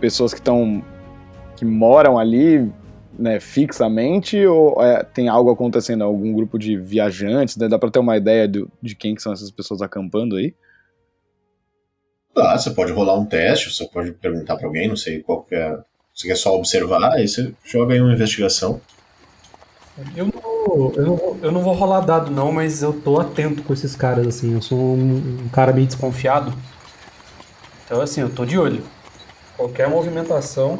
pessoas que estão que moram ali né, fixamente ou é, tem algo acontecendo, algum grupo de viajantes? Né? Dá para ter uma ideia do, de quem que são essas pessoas acampando aí? Tá, você pode rolar um teste, você pode perguntar para alguém, não sei qual que é. Você quer só observar, aí você joga aí uma investigação. Eu não, vou, eu, não vou, eu não vou rolar dado não, mas eu tô atento com esses caras, assim. Eu sou um, um cara meio desconfiado. Então, assim, eu tô de olho. Qualquer movimentação,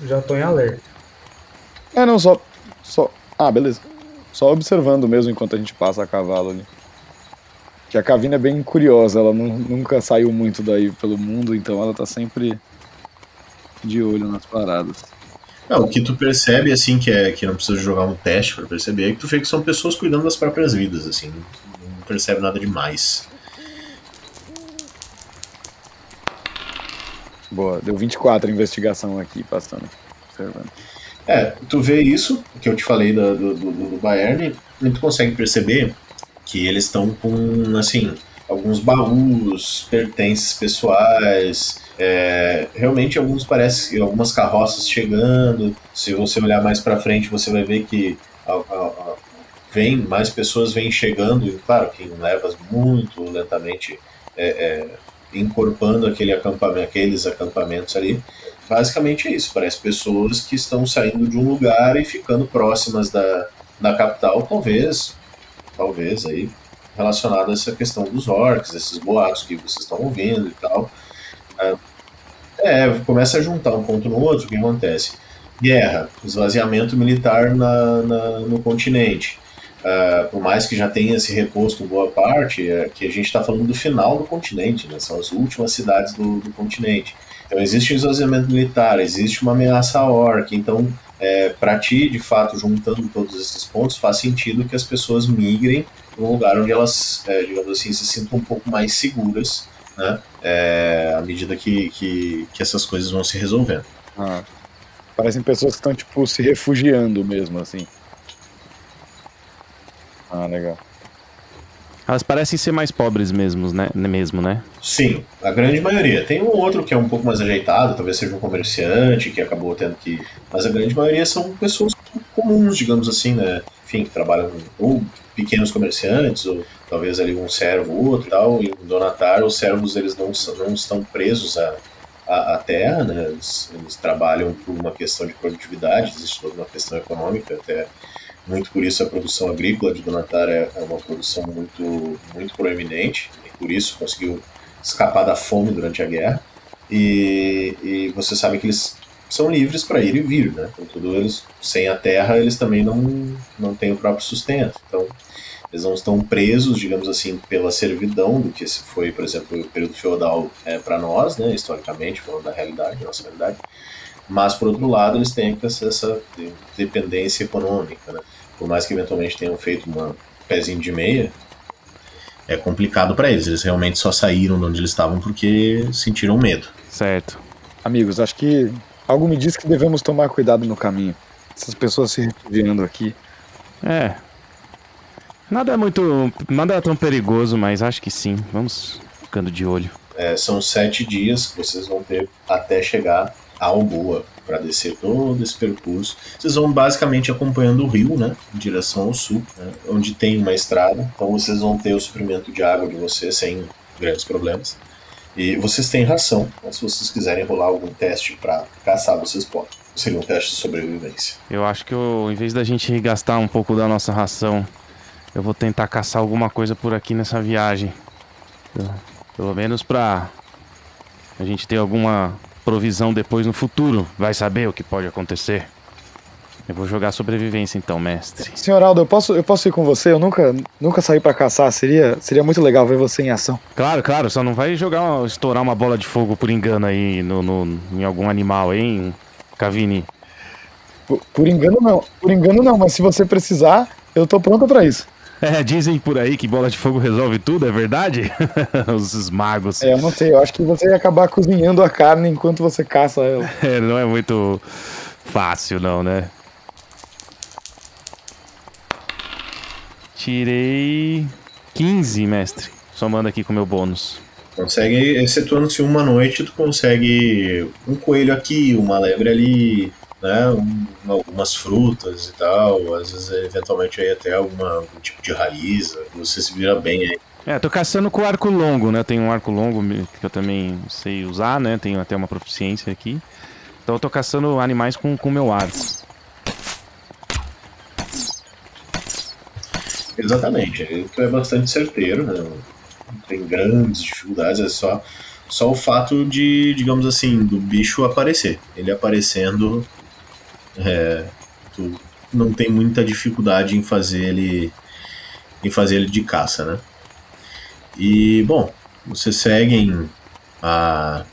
já tô em alerta. É, não, só. só... Ah, beleza. Só observando mesmo enquanto a gente passa a cavalo ali. Que a Cavina é bem curiosa, ela não, nunca saiu muito daí pelo mundo, então ela tá sempre de olho nas paradas. Não, o que tu percebe, assim, que é que não precisa jogar um teste para perceber, é que tu vê que são pessoas cuidando das próprias vidas, assim, não percebe nada demais. Boa, deu 24 a investigação aqui, passando. Observando. É, tu vê isso, que eu te falei do, do, do, do Bayern, e tu consegue perceber que eles estão com, assim, alguns baús, pertences pessoais, é, realmente alguns parece algumas carroças chegando. Se você olhar mais para frente, você vai ver que a, a, a, vem mais pessoas vêm chegando, e claro que em levas muito lentamente é, é, encorpando aquele acampamento, aqueles acampamentos ali. Basicamente é isso, parece pessoas que estão saindo de um lugar e ficando próximas da, da capital, talvez, talvez aí relacionado a essa questão dos orcs, esses boatos que vocês estão ouvindo e tal. É, começa a juntar um ponto no outro, o que acontece? Guerra, esvaziamento militar na, na no continente. Uh, por mais que já tenha se reposto boa parte, é que a gente está falando do final do continente, né? são as últimas cidades do, do continente. Então existe um esvaziamento militar, existe uma ameaça orc, então é, para ti, de fato, juntando todos esses pontos, faz sentido que as pessoas migrem para um lugar onde elas, é, digamos assim, se sintam um pouco mais seguras, né? É, à medida que, que, que, essas coisas vão se resolvendo. Ah, parecem pessoas que estão, tipo, se refugiando mesmo, assim. Ah, legal. Elas parecem ser mais pobres mesmo, né? mesmo, né? Sim, a grande maioria. Tem um outro que é um pouco mais ajeitado, talvez seja um comerciante que acabou tendo que. Mas a grande maioria são pessoas comuns, digamos assim, né? Enfim, que trabalham ou pequenos comerciantes, ou talvez ali um servo ou outro e tal. E em Donatar, os servos eles não, não estão presos à, à, à terra, né? Eles, eles trabalham por uma questão de produtividade, existe toda uma questão econômica até muito por isso a produção agrícola de Donatar é, é uma produção muito, muito proeminente, e por isso conseguiu escapar da fome durante a guerra. E, e você sabe que eles são livres para ir e vir, né? Contudo, eles, sem a terra, eles também não, não têm o próprio sustento. Então, eles não estão presos, digamos assim, pela servidão do que foi, por exemplo, o período feudal é, para nós, né? Historicamente, falando da realidade, nossa realidade. Mas, por outro lado, eles têm essa dependência econômica, né? por mais que eventualmente tenham feito uma pezinho de meia, é complicado para eles. Eles realmente só saíram de onde eles estavam porque sentiram medo. Certo. Amigos, acho que algo me diz que devemos tomar cuidado no caminho. Essas pessoas se refugiando aqui. É. Nada é muito. Nada é tão perigoso, mas acho que sim. Vamos ficando de olho. É, são sete dias que vocês vão ter até chegar a Alboa para descer todo esse percurso. Vocês vão basicamente acompanhando o rio, né, em direção ao sul, né, onde tem uma estrada. Então vocês vão ter o suprimento de água de vocês sem grandes problemas. E vocês têm ração, mas se vocês quiserem rolar algum teste para caçar, vocês podem. Seria um teste de sobrevivência. Eu acho que eu, em vez da gente gastar um pouco da nossa ração, eu vou tentar caçar alguma coisa por aqui nessa viagem. Pelo menos pra a gente ter alguma provisão depois no futuro. Vai saber o que pode acontecer. Eu vou jogar sobrevivência então, mestre. Senhor Aldo, eu posso, eu posso ir com você? Eu nunca, nunca saí para caçar. Seria, seria muito legal ver você em ação. Claro, claro. Só não vai jogar, estourar uma bola de fogo por engano aí no, no em algum animal, hein, Cavini? Por, por engano não. Por engano não, mas se você precisar, eu tô pronto para isso. É, dizem por aí que bola de fogo resolve tudo, é verdade? Os magos. É, eu não sei, eu acho que você ia acabar cozinhando a carne enquanto você caça ela. É, não é muito fácil não, né? Tirei 15, mestre. Só manda aqui com meu bônus. Consegue, excetuando-se uma noite, tu consegue um coelho aqui, uma lebre ali, né? Um, algumas frutas e tal. Às vezes, eventualmente, aí até alguma, algum tipo de raiz. Você se vira bem aí. É, tô caçando com arco longo, né? Tem um arco longo que eu também sei usar, né? Tenho até uma proficiência aqui. Então eu tô caçando animais com o meu arco. Exatamente, ele é bastante certeiro, né? não tem grandes dificuldades, é só, só o fato de, digamos assim, do bicho aparecer. Ele aparecendo, é, tu não tem muita dificuldade em fazer ele em fazer ele de caça, né? E bom, vocês seguem a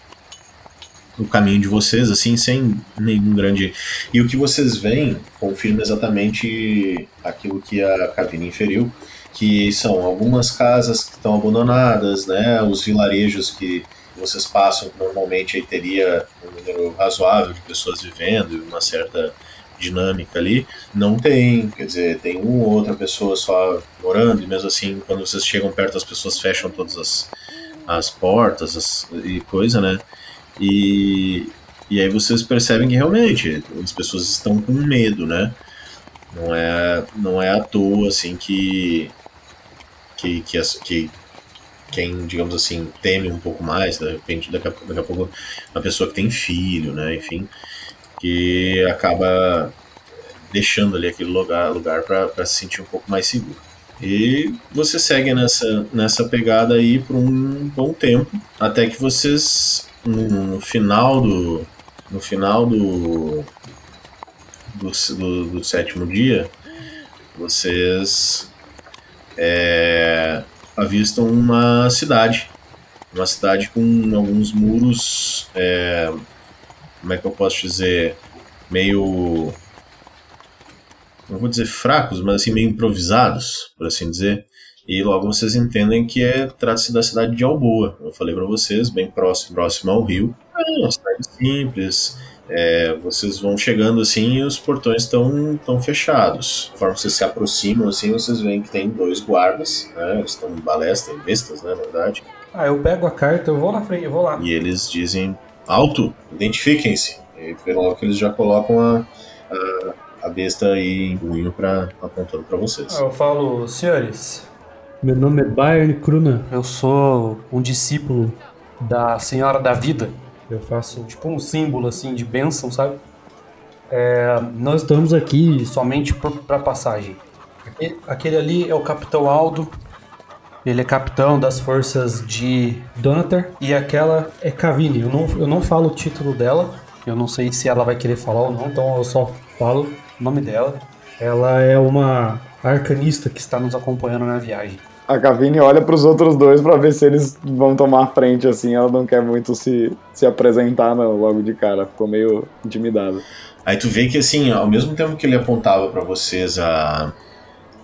o caminho de vocês, assim, sem nenhum grande. E o que vocês veem confirma exatamente aquilo que a Cavina inferiu, que são algumas casas que estão abandonadas, né? Os vilarejos que vocês passam, normalmente aí teria um número razoável de pessoas vivendo uma certa dinâmica ali. Não tem, quer dizer, tem uma ou outra pessoa só morando, e mesmo assim, quando vocês chegam perto, as pessoas fecham todas as, as portas as, e coisa, né? E, e aí vocês percebem que realmente as pessoas estão com medo, né? Não é, não é à toa assim que, que, que, que quem, digamos assim, teme um pouco mais, de repente, daqui a, daqui a pouco, uma pessoa que tem filho, né? Enfim, que acaba deixando ali aquele lugar, lugar para se sentir um pouco mais seguro. E você segue nessa, nessa pegada aí por um bom tempo, até que vocês no, final do no final do do, do, do sétimo dia vocês é, avistam uma cidade uma cidade com alguns muros é, como é que eu posso dizer meio não vou dizer fracos mas assim meio improvisados por assim dizer e logo vocês entendem que é trata-se da cidade de Alboa. Eu falei para vocês, bem próximo, próximo ao rio. É uma cidade simples. É, vocês vão chegando assim e os portões estão tão fechados. Conforme vocês se aproximam, assim, vocês veem que tem dois guardas, né? Eles estão em balestra, em bestas, né, na verdade. Ah, eu pego a carta, eu vou na frente, eu vou lá. E eles dizem, alto, identifiquem-se. E logo que eles já colocam a, a, a besta aí em punho pra, apontando para vocês. Ah, eu falo, senhores, meu nome é Bayern Kruna. Eu sou um discípulo da Senhora da Vida. Eu faço tipo um símbolo assim de bênção, sabe? É, nós estamos aqui somente para passagem. Aquele ali é o Capitão Aldo. Ele é capitão das forças de Donatar. E aquela é Cavini. Eu não, eu não falo o título dela. Eu não sei se ela vai querer falar ou não, então eu só falo o nome dela. Ela é uma arcanista que está nos acompanhando na viagem. A Cavini olha para os outros dois para ver se eles vão tomar frente assim. Ela não quer muito se, se apresentar não, logo de cara. Ficou meio intimidada. Aí tu vê que assim, ao mesmo tempo que ele apontava para vocês a,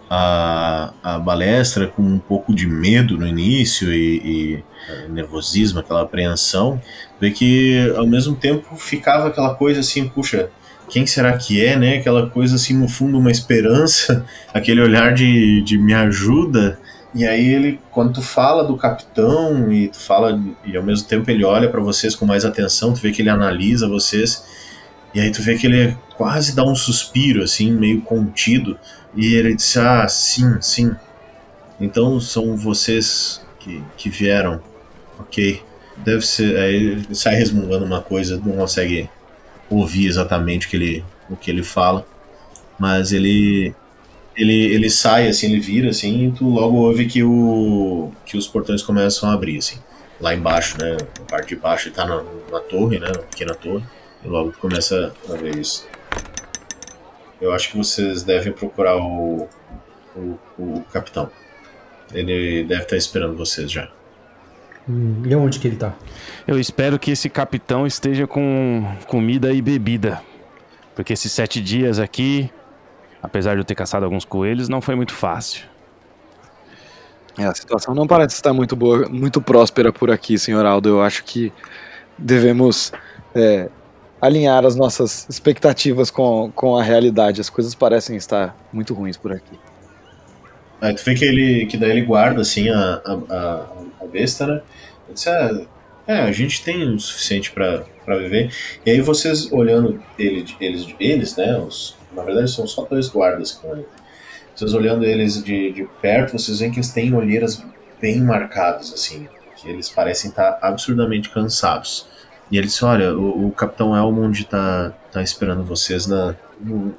a, a balestra com um pouco de medo no início e, e nervosismo, aquela apreensão, vê que ao mesmo tempo ficava aquela coisa assim, puxa, quem será que é, né? Aquela coisa assim, no fundo, uma esperança, aquele olhar de, de me ajuda. E aí ele, quando tu fala do capitão e tu fala e ao mesmo tempo ele olha para vocês com mais atenção, tu vê que ele analisa vocês e aí tu vê que ele quase dá um suspiro assim, meio contido e ele diz: "Ah, sim, sim. Então são vocês que, que vieram. OK. Deve ser". Aí ele sai resmungando uma coisa, não consegue ouvir exatamente o que ele o que ele fala, mas ele ele, ele sai, assim, ele vira, assim, e tu logo ouve que, o, que os portões começam a abrir, assim. Lá embaixo, né, na parte de baixo, ele tá na, na torre, né, na pequena torre, e logo tu começa a ver isso. Eu acho que vocês devem procurar o, o, o capitão. Ele deve estar esperando vocês já. Hum, e onde que ele tá? Eu espero que esse capitão esteja com comida e bebida. Porque esses sete dias aqui apesar de eu ter caçado alguns coelhos, não foi muito fácil. É, a situação não parece estar muito boa, muito próspera por aqui, senhor Aldo. Eu acho que devemos é, alinhar as nossas expectativas com, com a realidade. As coisas parecem estar muito ruins por aqui. Aí tu vê que ele que daí ele guarda assim a, a, a besta, né? Eu disse, ah, é, a gente tem o suficiente para viver. E aí vocês olhando ele, eles, eles, né? Os, na verdade são só dois guardas com ele. Vocês olhando eles de, de perto, vocês veem que eles têm olheiras bem marcadas, assim. Que eles parecem estar absurdamente cansados. E ele disse, olha, o, o Capitão Elmond tá, tá esperando vocês na, no,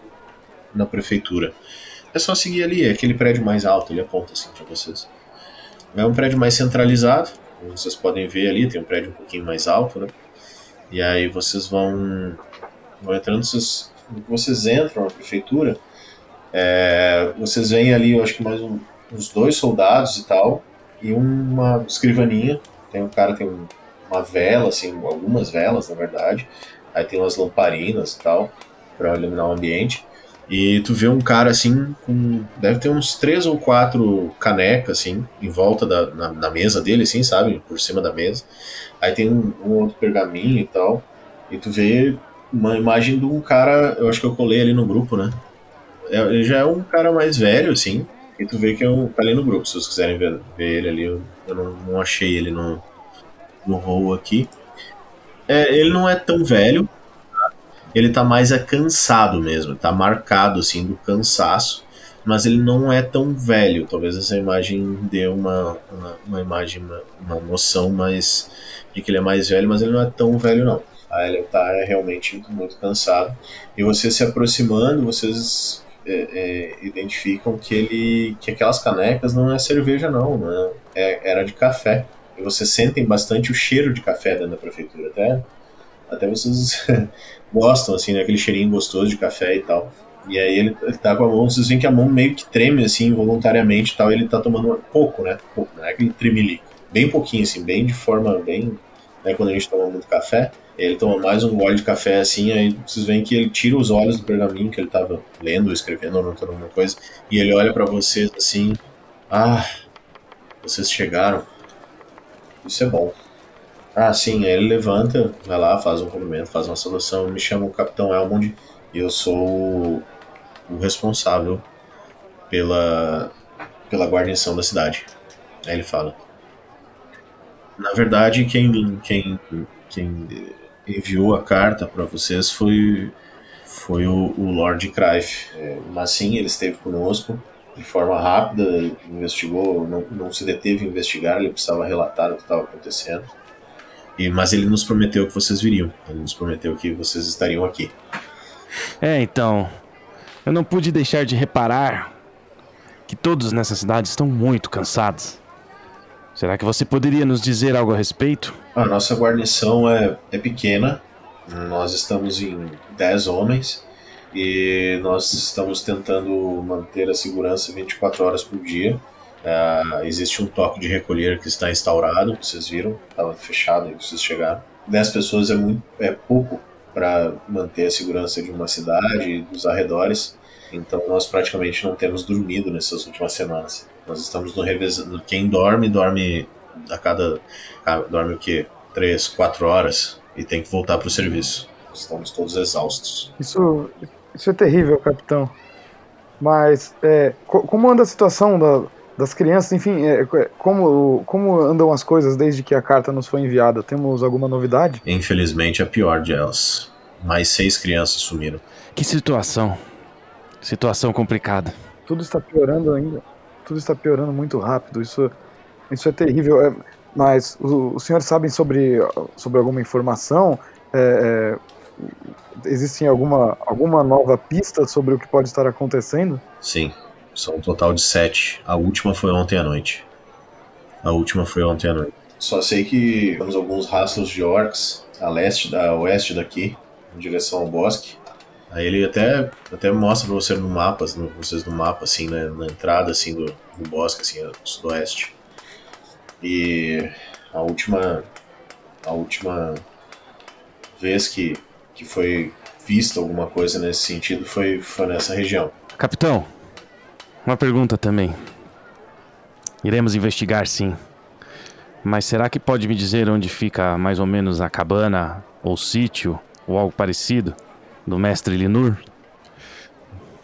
na prefeitura. É só seguir ali, é aquele prédio mais alto, ele aponta assim para vocês. É um prédio mais centralizado, como vocês podem ver ali, tem um prédio um pouquinho mais alto, né? E aí vocês vão, vão entrando, vocês, vocês entram na prefeitura, é, vocês veem ali, eu acho que mais um, uns dois soldados e tal, e uma escrivaninha, tem um cara tem um, uma vela, assim, algumas velas na verdade, aí tem umas lamparinas e tal, para iluminar o ambiente. E tu vê um cara assim, com. Deve ter uns três ou quatro canecas, assim, em volta da na, na mesa dele, assim, sabe? Por cima da mesa. Aí tem um, um, outro pergaminho e tal. E tu vê uma imagem de um cara, eu acho que eu colei ali no grupo, né? É, ele já é um cara mais velho, assim. E tu vê que é um, tá ali no grupo, se vocês quiserem ver, ver ele ali. Eu, eu não, não, achei ele no, no roll aqui. É, ele não é tão velho, ele tá mais é cansado mesmo, tá marcado assim do cansaço, mas ele não é tão velho. Talvez essa imagem dê uma, uma, uma imagem, uma, uma, noção mais de que ele é mais velho, mas ele não é tão velho não. Ah, ele tá é realmente muito cansado. E você se aproximando, vocês é, é, identificam que ele que aquelas canecas não é cerveja não, né? é, era de café. E vocês sentem bastante o cheiro de café dentro da prefeitura, até até vocês gostam, assim, né? Aquele cheirinho gostoso de café e tal. E aí ele, ele tá com a mão, vocês veem que a mão meio que treme, assim, involuntariamente e tal. E ele tá tomando pouco, né? Pouco, não é aquele tremelico. Bem pouquinho, assim, bem de forma bem. Né, quando a gente toma muito café, ele toma mais um gole de café assim, aí vocês veem que ele tira os olhos do pergaminho que ele tava lendo, escrevendo, anotando alguma coisa, e ele olha para vocês assim: Ah, vocês chegaram. Isso é bom. Ah, sim, aí ele levanta, vai lá, faz um cumprimento, faz uma saudação, me chama o Capitão Elmond e eu sou o responsável pela, pela guarnição da cidade. Aí ele fala. Na verdade, quem, quem, quem enviou a carta para vocês foi, foi o, o Lord Crive. É, mas sim, ele esteve conosco de forma rápida, investigou, não, não se deteve a investigar, ele precisava relatar o que estava acontecendo. E, mas ele nos prometeu que vocês viriam. Ele nos prometeu que vocês estariam aqui. É, então. Eu não pude deixar de reparar que todos nessa cidade estão muito cansados. Será que você poderia nos dizer algo a respeito? A nossa guarnição é, é pequena. Nós estamos em 10 homens e nós estamos tentando manter a segurança 24 horas por dia. Uh, existe um toque de recolher que está instaurado, vocês viram, estava fechado e vocês chegaram. 10 pessoas é, muito, é pouco para manter a segurança de uma cidade e dos arredores, então nós praticamente não temos dormido nessas últimas semanas. Nós estamos no revezamento. Quem dorme, dorme a cada. dorme o quê? 3, 4 horas e tem que voltar para o serviço. Estamos todos exaustos. Isso, isso é terrível, capitão. Mas é, como anda a situação da, das crianças, enfim, é, é, como, como andam as coisas desde que a carta nos foi enviada? Temos alguma novidade? Infelizmente, a pior de elas. Mais seis crianças sumiram. Que situação. Situação complicada. Tudo está piorando ainda. Tudo está piorando muito rápido. Isso, isso é terrível. É, mas os senhores sabem sobre, sobre alguma informação? É, é, existe alguma, alguma nova pista sobre o que pode estar acontecendo? Sim. São um total de sete. A última foi ontem à noite. A última foi ontem à noite. Só sei que temos alguns rastros de orcs a leste, a oeste daqui, em direção ao bosque. Aí ele até, até mostra pra você no mapa, no, vocês no mapa, assim, né, na entrada assim, do, do bosque, assim, do sudoeste. E a última. A última vez que, que foi vista alguma coisa nesse sentido foi, foi nessa região. Capitão, uma pergunta também. Iremos investigar sim. Mas será que pode me dizer onde fica mais ou menos a cabana, ou sítio, ou algo parecido, do mestre Linur?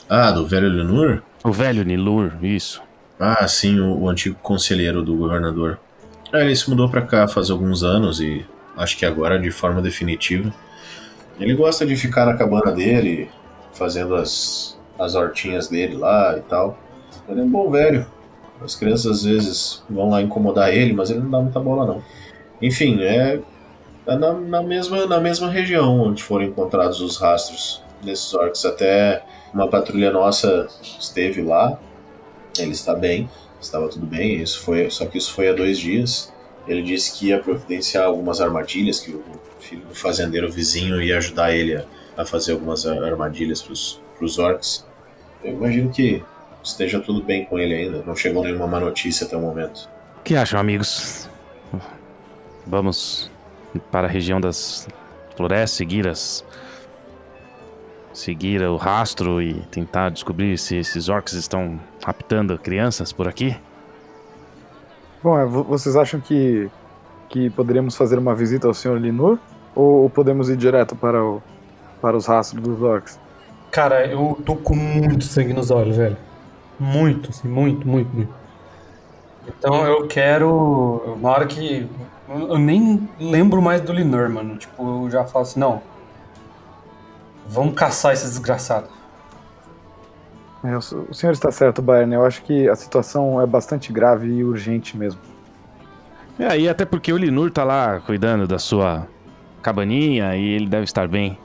Ah, do velho Linur? O velho Nilur, isso. Ah, sim, o, o antigo conselheiro do governador. É, ele se mudou pra cá faz alguns anos e acho que agora de forma definitiva. Ele gosta de ficar na cabana dele, fazendo as, as hortinhas dele lá e tal. Ele é um bom velho. As crianças às vezes vão lá incomodar ele, mas ele não dá muita bola não. Enfim, é, é na, na, mesma, na mesma região onde foram encontrados os rastros desses orcs. Até uma patrulha nossa esteve lá. Ele está bem, estava tudo bem. Isso foi, só que isso foi há dois dias. Ele disse que ia providenciar algumas armadilhas, que o filho do fazendeiro vizinho ia ajudar ele a, a fazer algumas armadilhas para os orcs. Eu imagino que esteja tudo bem com ele ainda. Não chegou nenhuma má notícia até o momento. O que acham, amigos? Vamos para a região das florestas, seguir as. Seguir o rastro e tentar descobrir se esses orcs estão raptando crianças por aqui? Bom, é, vocês acham que, que poderíamos fazer uma visita ao Sr. Linur? Ou podemos ir direto para, o, para os rastros dos orcs? Cara, eu tô com muito sangue nos olhos, velho. Muito, assim, muito, muito, muito. Então eu quero. Na hora que. Eu nem lembro mais do Linor, mano. Tipo, eu já falo assim, não. Vamos caçar esses desgraçados. É, o senhor está certo, Bayern. Eu acho que a situação é bastante grave e urgente mesmo. É, e até porque o Linur tá lá cuidando da sua cabaninha e ele deve estar bem.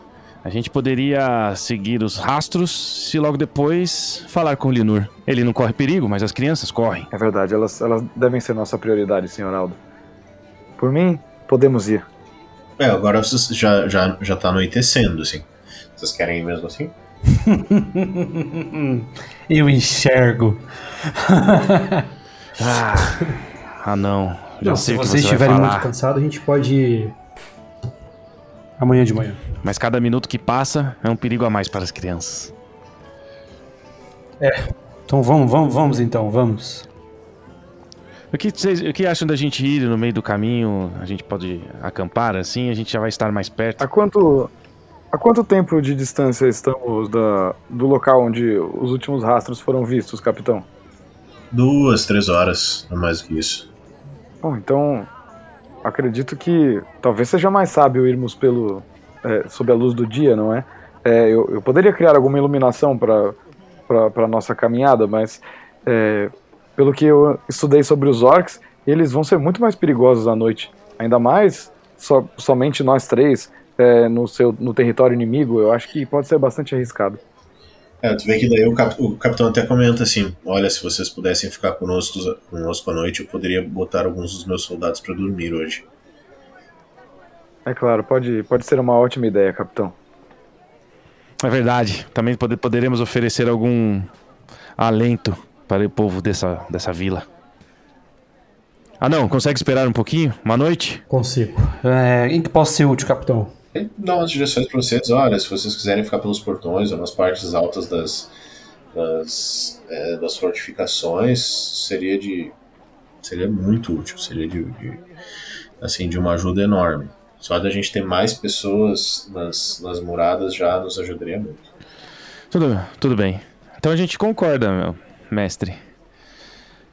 A gente poderia seguir os rastros se logo depois falar com o Linur. Ele não corre perigo, mas as crianças correm. É verdade, elas, elas devem ser nossa prioridade, senhor Aldo. Por mim, podemos ir. É, agora já, já, já tá anoitecendo, assim. Vocês querem ir mesmo assim? Eu enxergo. ah, ah, não. Já não, sei se vocês você estiverem muito cansados, a gente pode ir amanhã de manhã. Mas cada minuto que passa é um perigo a mais para as crianças. É. Então vamos, vamos, vamos então, vamos. O que, vocês, o que acham da gente ir no meio do caminho? A gente pode acampar assim, a gente já vai estar mais perto. A quanto, a quanto tempo de distância estamos da, do local onde os últimos rastros foram vistos, capitão? Duas, três horas, não mais do que isso. Bom, então acredito que talvez seja mais sábio irmos pelo é, sob a luz do dia, não é? é eu, eu, poderia criar alguma iluminação para para nossa caminhada, mas é, pelo que eu estudei sobre os orcs, eles vão ser muito mais perigosos à noite. Ainda mais so, somente nós três é, no seu no território inimigo. Eu acho que pode ser bastante arriscado. É, tu vê que daí o, cap, o, capitão até comenta assim: olha, se vocês pudessem ficar conosco, conosco à noite, eu poderia botar alguns dos meus soldados para dormir hoje. É claro, pode, pode ser uma ótima ideia, capitão. É verdade. Também pode, poderemos oferecer algum alento para o povo dessa, dessa vila. Ah, não, consegue esperar um pouquinho? Uma noite? Consigo. É, em que posso ser útil, capitão? Ele dá umas direções para vocês. Olha, se vocês quiserem ficar pelos portões ou nas partes altas das, das, é, das fortificações, seria de seria muito útil, seria de, de, assim de uma ajuda enorme. Só da gente ter mais pessoas nas, nas muradas já nos ajudaria muito. Tudo, tudo bem. Então a gente concorda, meu mestre.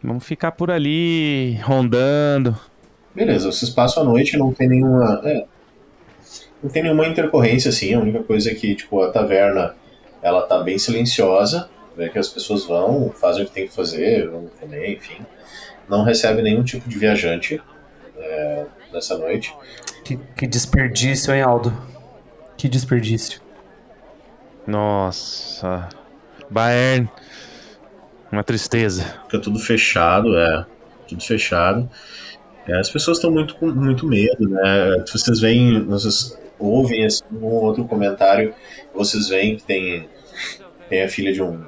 Vamos ficar por ali, rondando. Beleza, vocês passam a noite não tem nenhuma. É, não tem nenhuma intercorrência, assim. A única coisa é que, tipo, a taverna ela tá bem silenciosa. Vê que as pessoas vão, fazem o que tem que fazer, vão comer, enfim. Não recebe nenhum tipo de viajante é, nessa noite. Que, que desperdício, hein, Aldo? Que desperdício. Nossa. Bayern. Uma tristeza. Fica tudo fechado, é. Tudo fechado. É, as pessoas estão muito com muito medo, né? Vocês veem, vocês ouvem assim, um outro comentário, vocês veem que tem, tem a filha de um.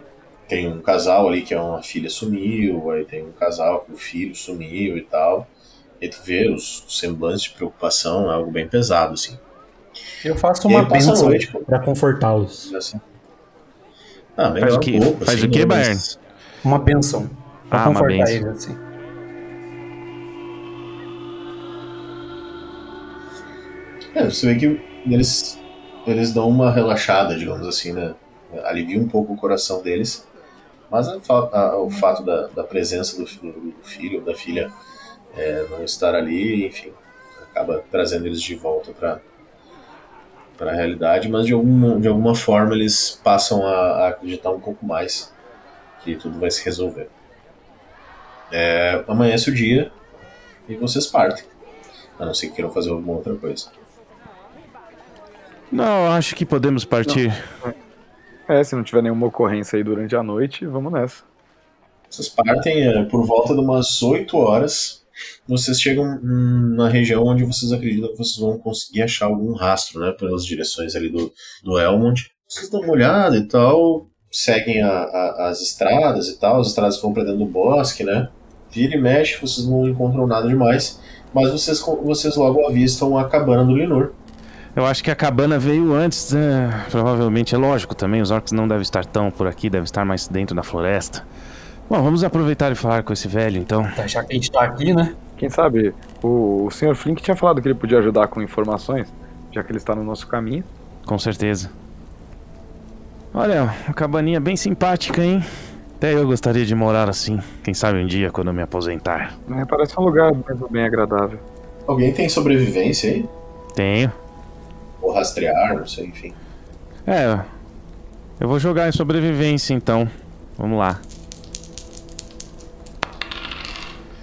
Tem um casal ali que é uma filha sumiu, aí tem um casal que o filho sumiu e tal. E tu vê os semblantes de preocupação, é algo bem pesado, assim. Eu faço uma bênção para confortá-los. Assim. Ah, faz o que, um pouco, faz assim, o que, Bayern? Uma benção. Pra Ah, uma confortar eles, assim. É, você vê que eles, eles dão uma relaxada, digamos assim, né? Alivia um pouco o coração deles. Mas a a- o fato da, da presença do, do filho ou da filha é, não estar ali, enfim, acaba trazendo eles de volta para para a realidade, mas de alguma, de alguma forma eles passam a, a acreditar um pouco mais que tudo vai se resolver. É, amanhece o dia e vocês partem. A não ser que queiram fazer alguma outra coisa. Não, acho que podemos partir. É, se não tiver nenhuma ocorrência aí durante a noite, vamos nessa. Vocês partem é, por volta de umas 8 horas. Vocês chegam hum, na região onde vocês acreditam que vocês vão conseguir achar algum rastro, né? Pelas direções ali do, do Elmont. Vocês dão uma olhada e tal, seguem a, a, as estradas e tal, as estradas vão para dentro do bosque, né? Vira e mexe, vocês não encontram nada demais, mas vocês, vocês logo avistam a cabana do Linur. Eu acho que a cabana veio antes, né? provavelmente é lógico também, os orcs não devem estar tão por aqui, devem estar mais dentro da floresta. Bom, vamos aproveitar e falar com esse velho então. Já que a gente tá aqui, né? Quem sabe o, o Sr. Flink tinha falado que ele podia ajudar com informações, já que ele está no nosso caminho. Com certeza. Olha, uma cabaninha bem simpática, hein? Até eu gostaria de morar assim. Quem sabe um dia quando eu me aposentar. É, parece um lugar mesmo bem agradável. Alguém tem sobrevivência aí? Tenho. Ou rastrear, não sei, enfim. É. Eu vou jogar em sobrevivência então. Vamos lá.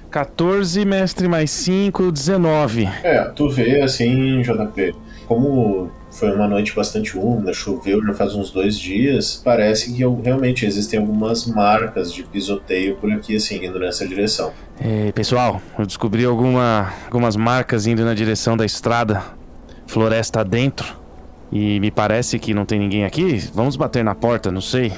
14, mestre mais 5, 19. É, tu vê assim, JP, como foi uma noite bastante úmida, choveu já faz uns dois dias, parece que realmente existem algumas marcas de pisoteio por aqui, assim, indo nessa direção. É, pessoal, eu descobri alguma, algumas marcas indo na direção da estrada, floresta dentro, e me parece que não tem ninguém aqui. Vamos bater na porta, não sei.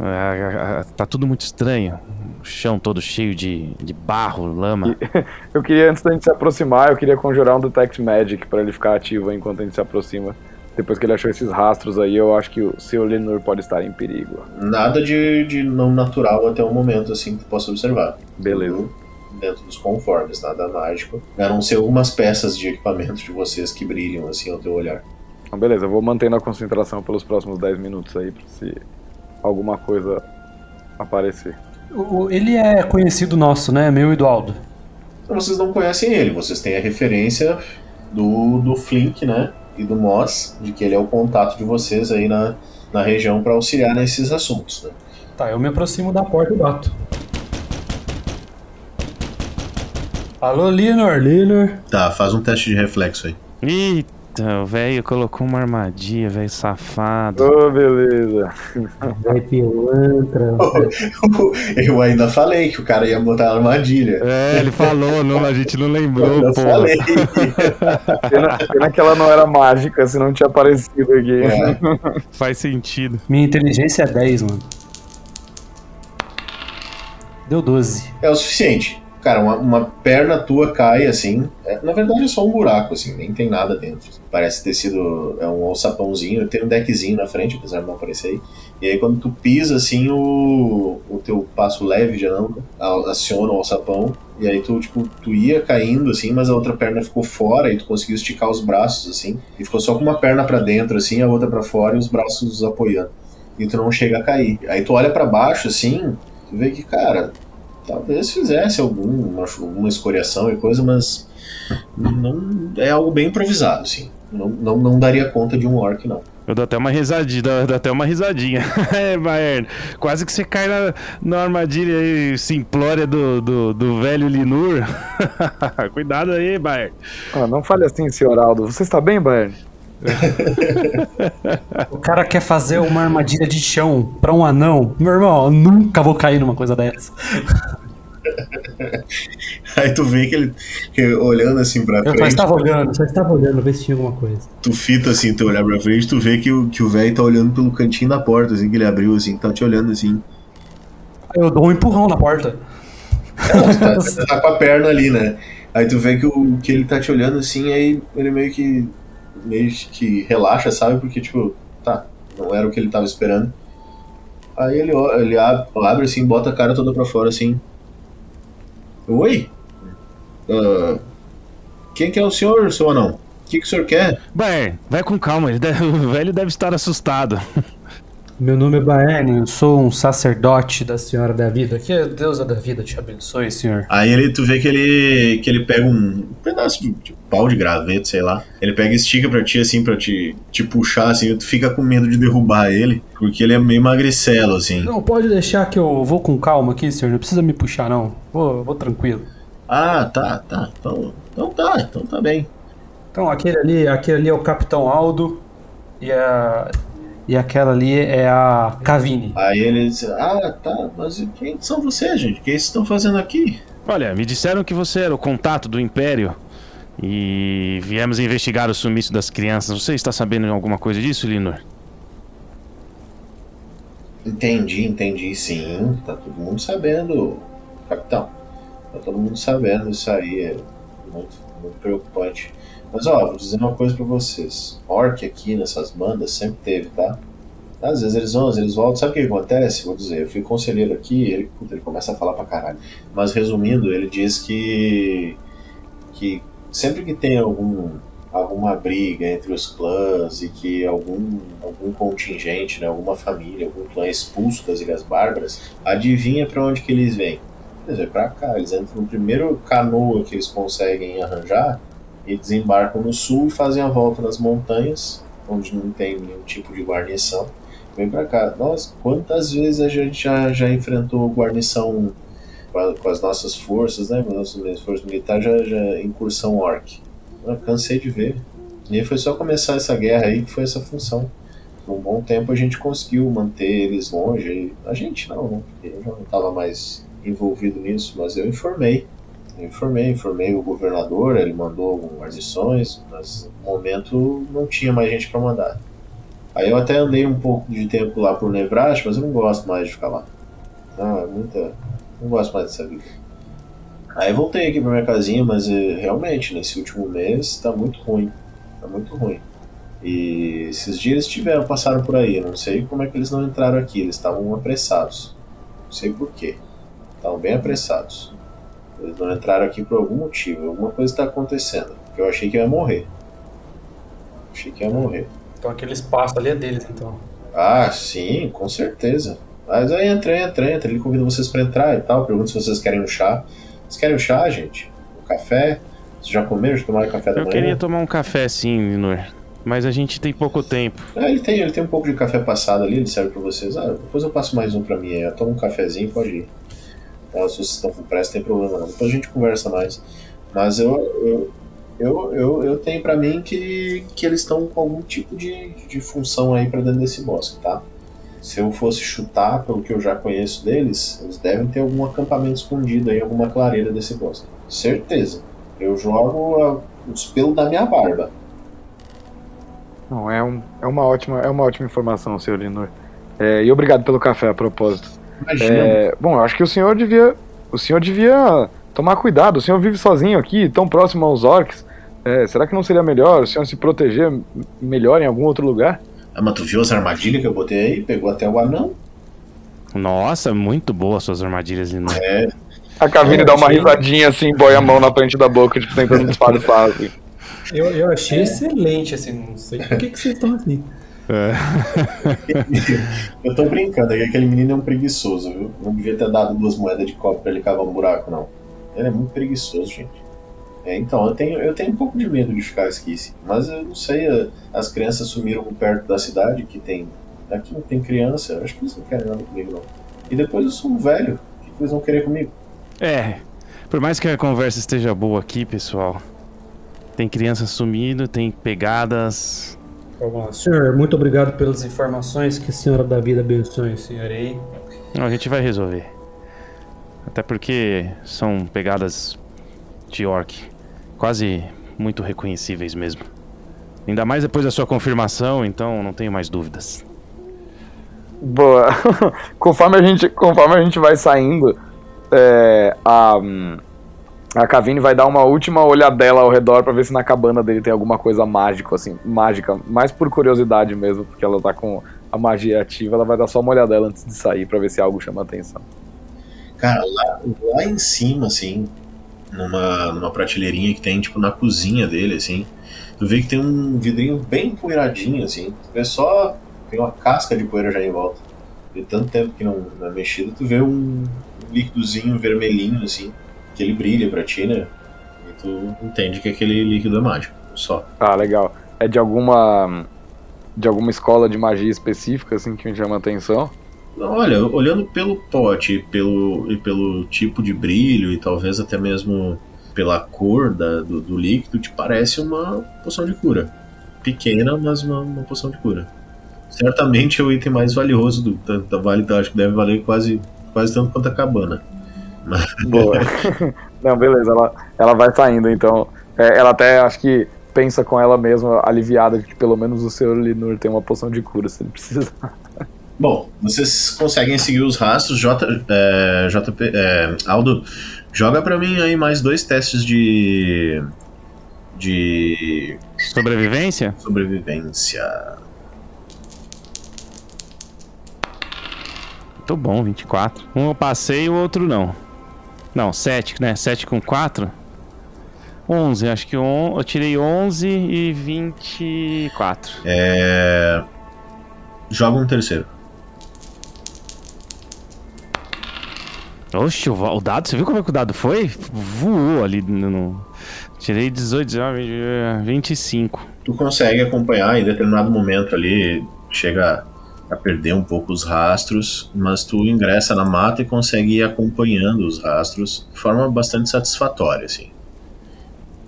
É, tá tudo muito estranho. O chão todo cheio de, de barro, lama. Eu queria, antes da gente se aproximar, eu queria conjurar um Detect Magic para ele ficar ativo enquanto a gente se aproxima. Depois que ele achou esses rastros aí, eu acho que o seu Lenor pode estar em perigo. Nada de, de não natural até o momento, assim, que tu possa observar. Beleza. Dentro dos conformes, nada mágico. A não ser algumas peças de equipamento de vocês que brilham, assim, ao teu olhar. Então, beleza, eu vou mantendo a concentração pelos próximos 10 minutos aí, pra se alguma coisa aparecer. O- Ele é conhecido nosso, né? Meu e do Aldo. Então vocês não conhecem ele, vocês têm a referência do, do Flink, né? E do Moss, de que ele é o contato de vocês aí na, na região para auxiliar nesses assuntos, né? Tá, eu me aproximo da porta e bato. Alô, Linor, Linor. Tá, faz um teste de reflexo aí. Eita, o velho colocou uma armadilha, velho safado. Ô, beleza. Vai pilantra. Eu ainda falei que o cara ia botar armadilha. É, ele falou, não, a gente não lembrou, Eu pô. falei. Pena, pena que ela não era mágica, se não tinha aparecido aqui. É. Faz sentido. Minha inteligência é 10, mano. Deu 12. É o suficiente. Cara, uma, uma perna tua cai assim. é, na verdade é só um buraco, assim, nem tem nada dentro. Parece ter sido é um alçapãozinho, tem um deckzinho na frente, apesar de não aparecer aí. E aí quando tu pisa assim, o, o teu passo leve já não aciona o alçapão. E aí tu, tipo, tu ia caindo assim, mas a outra perna ficou fora e tu conseguiu esticar os braços assim. E ficou só com uma perna pra dentro assim, a outra pra fora e os braços apoiando. E tu não chega a cair. Aí tu olha pra baixo assim, tu vê que, cara, talvez fizesse alguma, alguma escoriação e coisa, mas não é algo bem improvisado, assim. Não, não, não daria conta de um orc, não. Eu dou até uma risadinha, dou, dou até uma risadinha. é, Baerno, quase que você cai na, na armadilha aí, simplória do, do, do velho Linur. Cuidado aí, Baerno. Ah, não fale assim, senhor Aldo. Você está bem, Bayern? O cara quer fazer uma armadilha de chão pra um anão. Meu irmão, eu nunca vou cair numa coisa dessa. Aí tu vê que ele, que olhando assim pra Eu só frente, estava olhando, só estava olhando, ver se tinha alguma coisa. tu fita assim, tu olhar pra frente, tu vê que o que o velho tá olhando pelo cantinho da porta, assim, que ele abriu, assim, tá te olhando assim. Eu dou um empurrão na porta. Você tá, tá com a perna ali, né? Aí tu vê que, o, que ele tá te olhando assim, aí ele meio que. Meio que relaxa, sabe? Porque, tipo, tá, não era o que ele tava esperando. Aí ele, ele abre, abre assim, bota a cara toda pra fora assim. Oi? Ah, quem que é o senhor, seu anão? O que, que o senhor quer? Baerno, vai com calma, deve- o velho deve estar assustado. Meu nome é Baene, eu sou um sacerdote da Senhora da Vida. Que a deusa da vida te abençoe, senhor. Aí ele, tu vê que ele, que ele pega um pedaço de, de pau de graveto, sei lá. Ele pega e estica pra ti, assim, pra te, te puxar, assim. Tu fica com medo de derrubar ele, porque ele é meio magricelo, assim. Não, pode deixar que eu vou com calma aqui, senhor. Não precisa me puxar, não. Vou, vou tranquilo. Ah, tá, tá. Então, então tá, então tá bem. Então, aquele ali, aquele ali é o Capitão Aldo e a e aquela ali é a Cavini. Aí ele diz, ah, tá, mas quem são vocês, gente? O que vocês estão fazendo aqui? Olha, me disseram que você era o contato do Império e viemos investigar o sumiço das crianças. Você está sabendo alguma coisa disso, Linor? Entendi, entendi, sim. Tá todo mundo sabendo, capitão. Tá todo mundo sabendo isso aí. Muito, muito preocupante. Mas ó, vou dizer uma coisa pra vocês. Orc aqui nessas bandas sempre teve, tá? Às vezes eles vão, às vezes eles voltam. Sabe o que acontece? Vou dizer, eu fui conselheiro aqui, ele, puta, ele começa a falar pra caralho. Mas resumindo, ele diz que. que sempre que tem algum, alguma briga entre os clãs e que algum, algum contingente, né, alguma família, algum clã expulso das Ilhas Bárbaras, adivinha para onde que eles vêm? Quer dizer, pra cá. Eles entram no primeiro canoa que eles conseguem arranjar e desembarcam no sul e fazem a volta nas montanhas, onde não tem nenhum tipo de guarnição. Vem pra cá. Nossa, quantas vezes a gente já, já enfrentou guarnição com, a, com as nossas forças, né? Com as nossas forças militares, já, já incursão orc. Eu cansei de ver. E foi só começar essa guerra aí que foi essa função. Por um bom tempo a gente conseguiu manter eles longe. A gente não, né? Porque eu já não estava mais envolvido nisso, mas eu informei. Eu informei, informei o governador, ele mandou algumas lições, mas no momento não tinha mais gente para mandar. Aí eu até andei um pouco de tempo lá por Nevrash, mas eu não gosto mais de ficar lá. Não, é muita. Não gosto mais dessa vida. Aí voltei aqui pra minha casinha, mas eh, realmente, nesse último mês tá muito ruim. Tá muito ruim. E esses dias tiveram, passaram por aí. Eu não sei como é que eles não entraram aqui. Eles estavam apressados. Não sei porquê. Estavam bem apressados. Eles não entraram aqui por algum motivo. Alguma coisa está acontecendo. Porque eu achei que ia morrer. Achei que ia morrer. Então aquele espaço ali é deles, então. Ah, sim, com certeza. Mas aí entra, entra, entra. Ele convida vocês para entrar e tal. Pergunta se vocês querem um chá. Vocês querem um chá, gente? Um café? Vocês já comeram? Já tomaram café da Eu manhã? queria tomar um café sim, Linor. Mas a gente tem pouco tempo. É, ele tem, ele tem um pouco de café passado ali, ele serve pra vocês. Ah, depois eu passo mais um pra mim aí. Eu tomo um cafezinho, pode ir. Tá, se vocês estão com pressa, tem problema não. Depois a gente conversa mais. Mas eu, eu, eu, eu, eu tenho pra mim que, que eles estão com algum tipo de, de função aí pra dentro desse bosque, tá? Se eu fosse chutar, pelo que eu já conheço deles, eles devem ter algum acampamento escondido aí, alguma clareira desse bosque. Certeza. Eu jogo os pelos da minha barba. Não, é, um, é, uma ótima, é uma ótima informação, senhor Linor. É, e obrigado pelo café a propósito. É, bom, eu acho que o senhor devia. O senhor devia tomar cuidado. O senhor vive sozinho aqui, tão próximo aos orcs. É, será que não seria melhor o senhor se proteger melhor em algum outro lugar? Ah, mas tu viu as armadilhas que eu botei aí? Pegou até o anão? Nossa, muito boas suas armadilhas, Linor. É, A Cavine É, dá uma risadinha assim, boia a mão na frente da boca, tipo, tentando disfarçar. Assim. Eu, eu achei excelente, assim, não sei por que, que vocês estão assim. eu tô brincando, é que aquele menino é um preguiçoso, viu? Não devia ter dado duas moedas de copo pra ele cavar um buraco, não. Ele é muito preguiçoso, gente. É, então, eu tenho, eu tenho um pouco de medo de ficar esqueci. Mas eu não sei, eh, as crianças sumiram perto da cidade, que tem. Aqui não tem criança, eu acho que eles não querem nada comigo, não. E depois eu sou um velho, o que eles vão querer comigo? É, por mais que a conversa esteja boa aqui, pessoal, tem criança sumindo, tem pegadas. Lá. Senhor, muito obrigado pelas informações. Que a Senhora da Vida abençoe o senhor aí. Não, a gente vai resolver. Até porque são pegadas de orc, quase muito reconhecíveis mesmo. Ainda mais depois da sua confirmação, então não tenho mais dúvidas. Boa. conforme, a gente, conforme a gente vai saindo, é, a, hum, a Cavine vai dar uma última olhadela ao redor pra ver se na cabana dele tem alguma coisa mágica, assim, mágica, mais por curiosidade mesmo, porque ela tá com a magia ativa, ela vai dar só uma olhadela antes de sair pra ver se algo chama atenção. Cara, lá, lá em cima, assim, numa, numa prateleirinha que tem, tipo, na cozinha dele, assim, tu vê que tem um vidrinho bem empoeiradinho, assim. Tu vê só tem uma casca de poeira já em volta. De tanto tempo que não, não é mexido, tu vê um líquidozinho vermelhinho assim, que ele brilha pra ti, né? E tu entende que aquele líquido é mágico, só. Ah, legal. É de alguma. de alguma escola de magia específica, assim, que me chama a atenção? Olha, olhando pelo pote e pelo, e pelo tipo de brilho e talvez até mesmo pela cor da, do, do líquido, te parece uma poção de cura. Pequena, mas uma, uma poção de cura. Certamente é o item mais valioso do, da, da Vale, acho que deve valer quase, quase tanto quanto a cabana. Boa. Não, beleza, ela, ela vai saindo, então. É, ela até acho que pensa com ela mesma, aliviada, de que pelo menos o senhor Linur tem uma poção de cura, se ele precisar. Bom, vocês conseguem seguir os rastros. J, é, JP, é, Aldo, joga pra mim aí mais dois testes de. de. Sobrevivência? sobrevivência. Tô bom, 24. Um eu passei e o outro não. Não, 7, né? 7 com 4. 11, acho que on... eu tirei 11 e 24. É. Joga um terceiro. Oxe, o, o dado, você viu como é que o dado foi? Voou ali no- Tirei 18, 19, 25. Tu consegue acompanhar em determinado momento ali, chega a perder um pouco os rastros, mas tu ingressa na mata e consegue ir acompanhando os rastros de forma bastante satisfatória, assim.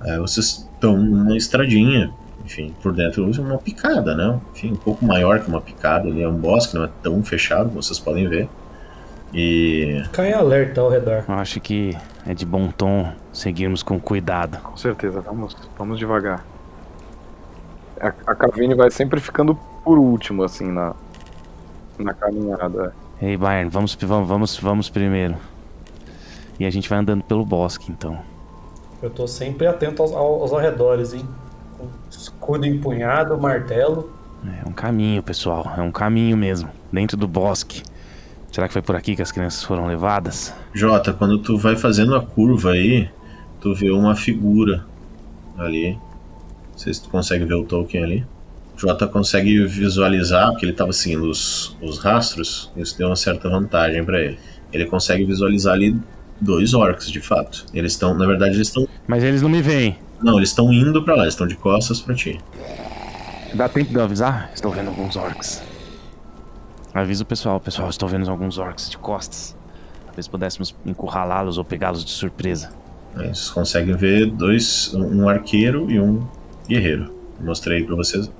É, vocês estão numa estradinha, enfim, por dentro uma picada, né? Enfim, um pouco maior que uma picada ali, é um bosque, não é tão fechado, como vocês podem ver. E Fica em alerta ao redor. Eu acho que é de bom tom seguirmos com cuidado. Com certeza, vamos, vamos devagar. A, a Cavine vai sempre ficando por último, assim, na, na caminhada. Ei, Bayern, vamos, vamos, vamos, vamos primeiro. E a gente vai andando pelo bosque, então. Eu tô sempre atento aos, aos arredores, hein? Com escudo empunhado, martelo. É um caminho, pessoal. É um caminho mesmo. Dentro do bosque. Será que foi por aqui que as crianças foram levadas? Jota, quando tu vai fazendo a curva aí, tu vê uma figura ali. Não sei se tu consegue ver o token ali. Jota consegue visualizar, porque ele estava seguindo os, os rastros, isso deu uma certa vantagem para ele. Ele consegue visualizar ali dois orcs, de fato. Eles estão, na verdade, eles estão. Mas eles não me veem. Não, eles estão indo para lá, eles estão de costas para ti. Dá tempo de eu avisar? Estou vendo alguns orcs. Avisa o pessoal, pessoal, estou vendo alguns orcs de costas. Talvez pudéssemos encurralá-los ou pegá-los de surpresa. Eles conseguem ver dois, um arqueiro e um guerreiro. Mostrei para vocês